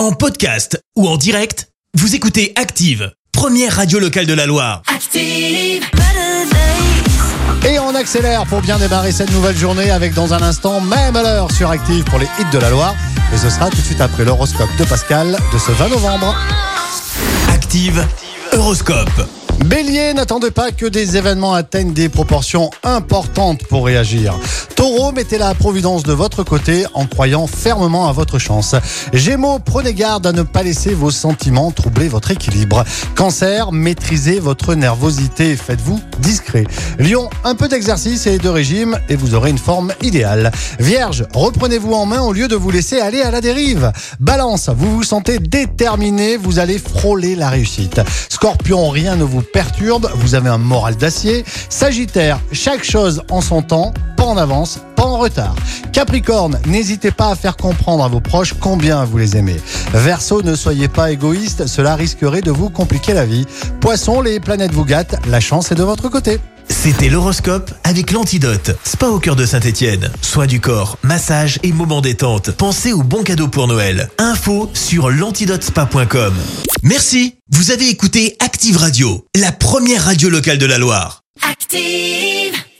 En podcast ou en direct, vous écoutez Active, première radio locale de la Loire. Active. Et on accélère pour bien démarrer cette nouvelle journée avec dans un instant, même à l'heure sur Active pour les hits de la Loire. Et ce sera tout de suite après l'horoscope de Pascal de ce 20 novembre. Active Euroscope. Bélier, n'attendez pas que des événements atteignent des proportions importantes pour réagir. Taureau, mettez la providence de votre côté en croyant fermement à votre chance. Gémeaux, prenez garde à ne pas laisser vos sentiments troubler votre équilibre. Cancer, maîtrisez votre nervosité, faites-vous discret. Lion, un peu d'exercice et de régime et vous aurez une forme idéale. Vierge, reprenez-vous en main au lieu de vous laisser aller à la dérive. Balance, vous vous sentez déterminé, vous allez frôler la réussite. Scorpion, rien ne vous perturbe, vous avez un moral d'acier. Sagittaire, chaque chose en son temps, pas en avance, pas en retard. Capricorne, n'hésitez pas à faire comprendre à vos proches combien vous les aimez. Verseau, ne soyez pas égoïste, cela risquerait de vous compliquer la vie. Poisson, les planètes vous gâtent, la chance est de votre côté. C'était l'horoscope avec l'antidote. Spa au cœur de Saint-Étienne. Soins du corps, massage et moments détente. Pensez aux bons cadeaux pour Noël. Info sur l'antidotespa.com. Merci. Vous avez écouté Active Radio, la première radio locale de la Loire. Active.